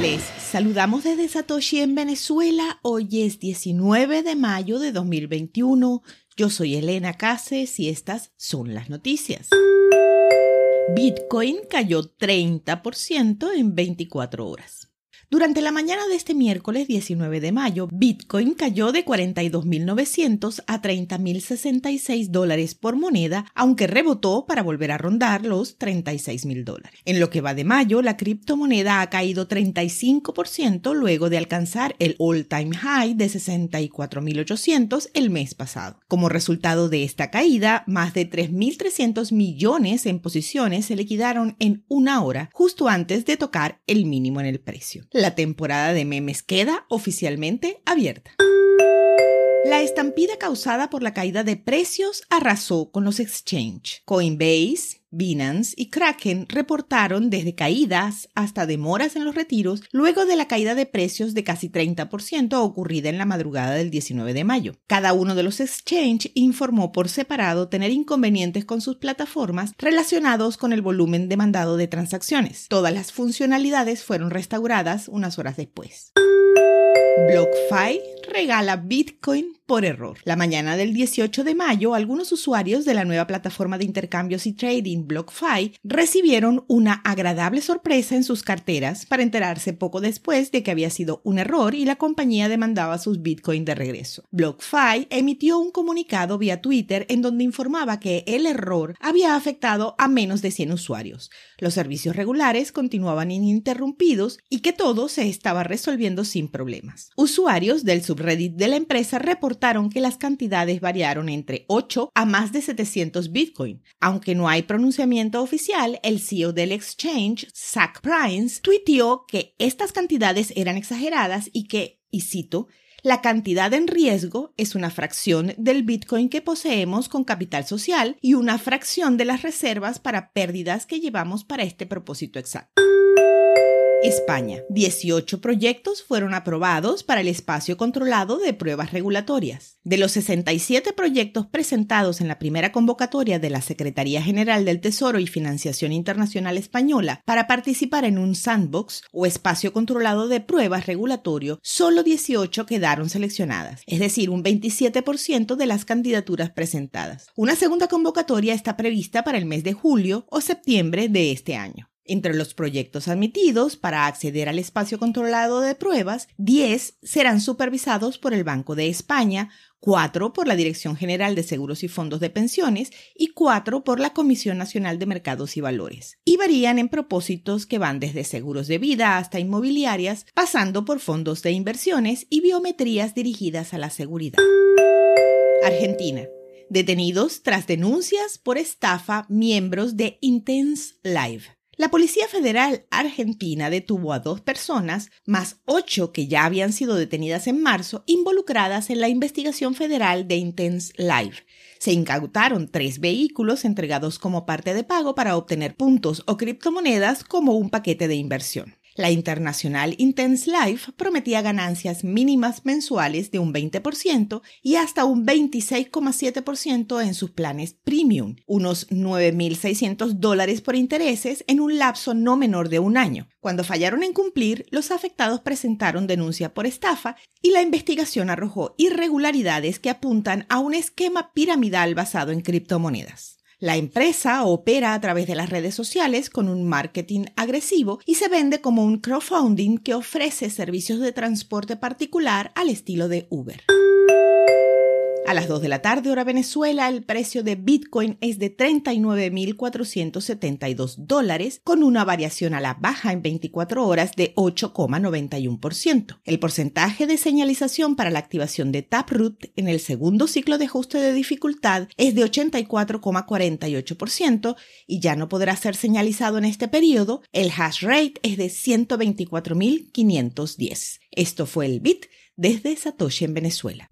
Les saludamos desde Satoshi en Venezuela. Hoy es 19 de mayo de 2021. Yo soy Elena Cases y estas son las noticias. Bitcoin cayó 30% en 24 horas. Durante la mañana de este miércoles 19 de mayo, Bitcoin cayó de 42.900 a 30.066 dólares por moneda, aunque rebotó para volver a rondar los 36.000 dólares. En lo que va de mayo, la criptomoneda ha caído 35% luego de alcanzar el all-time high de 64.800 el mes pasado. Como resultado de esta caída, más de 3.300 millones en posiciones se liquidaron en una hora, justo antes de tocar el mínimo en el precio la temporada de memes queda oficialmente abierta. La estampida causada por la caída de precios arrasó con los exchange. Coinbase, Binance y Kraken reportaron desde caídas hasta demoras en los retiros luego de la caída de precios de casi 30% ocurrida en la madrugada del 19 de mayo. Cada uno de los exchange informó por separado tener inconvenientes con sus plataformas relacionados con el volumen demandado de transacciones. Todas las funcionalidades fueron restauradas unas horas después. BlockFi regala Bitcoin por error. La mañana del 18 de mayo, algunos usuarios de la nueva plataforma de intercambios y trading BlockFi recibieron una agradable sorpresa en sus carteras para enterarse poco después de que había sido un error y la compañía demandaba sus Bitcoin de regreso. BlockFi emitió un comunicado vía Twitter en donde informaba que el error había afectado a menos de 100 usuarios. Los servicios regulares continuaban ininterrumpidos y que todo se estaba resolviendo sin problemas. Usuarios del subreddit de la empresa reportaron que las cantidades variaron entre 8 a más de 700 Bitcoin. Aunque no hay pronunciamiento oficial, el CEO del exchange, Zach Prince, tuiteó que estas cantidades eran exageradas y que, y cito, la cantidad en riesgo es una fracción del Bitcoin que poseemos con capital social y una fracción de las reservas para pérdidas que llevamos para este propósito exacto. España. 18 proyectos fueron aprobados para el espacio controlado de pruebas regulatorias. De los 67 proyectos presentados en la primera convocatoria de la Secretaría General del Tesoro y Financiación Internacional Española para participar en un sandbox o espacio controlado de pruebas regulatorio, solo 18 quedaron seleccionadas, es decir, un 27% de las candidaturas presentadas. Una segunda convocatoria está prevista para el mes de julio o septiembre de este año. Entre los proyectos admitidos para acceder al espacio controlado de pruebas, 10 serán supervisados por el Banco de España, 4 por la Dirección General de Seguros y Fondos de Pensiones y 4 por la Comisión Nacional de Mercados y Valores. Y varían en propósitos que van desde seguros de vida hasta inmobiliarias, pasando por fondos de inversiones y biometrías dirigidas a la seguridad. Argentina detenidos tras denuncias por estafa miembros de Intense Live. La Policía Federal Argentina detuvo a dos personas, más ocho que ya habían sido detenidas en marzo, involucradas en la investigación federal de Intense Live. Se incautaron tres vehículos entregados como parte de pago para obtener puntos o criptomonedas como un paquete de inversión. La internacional Intense Life prometía ganancias mínimas mensuales de un 20% y hasta un 26,7% en sus planes premium, unos 9.600 dólares por intereses en un lapso no menor de un año. Cuando fallaron en cumplir, los afectados presentaron denuncia por estafa y la investigación arrojó irregularidades que apuntan a un esquema piramidal basado en criptomonedas. La empresa opera a través de las redes sociales con un marketing agresivo y se vende como un crowdfunding que ofrece servicios de transporte particular al estilo de Uber. A las 2 de la tarde, hora Venezuela, el precio de Bitcoin es de 39.472 dólares, con una variación a la baja en 24 horas de 8,91%. El porcentaje de señalización para la activación de Taproot en el segundo ciclo de ajuste de dificultad es de 84,48% y ya no podrá ser señalizado en este periodo. El hash rate es de 124.510. Esto fue el Bit desde Satoshi en Venezuela.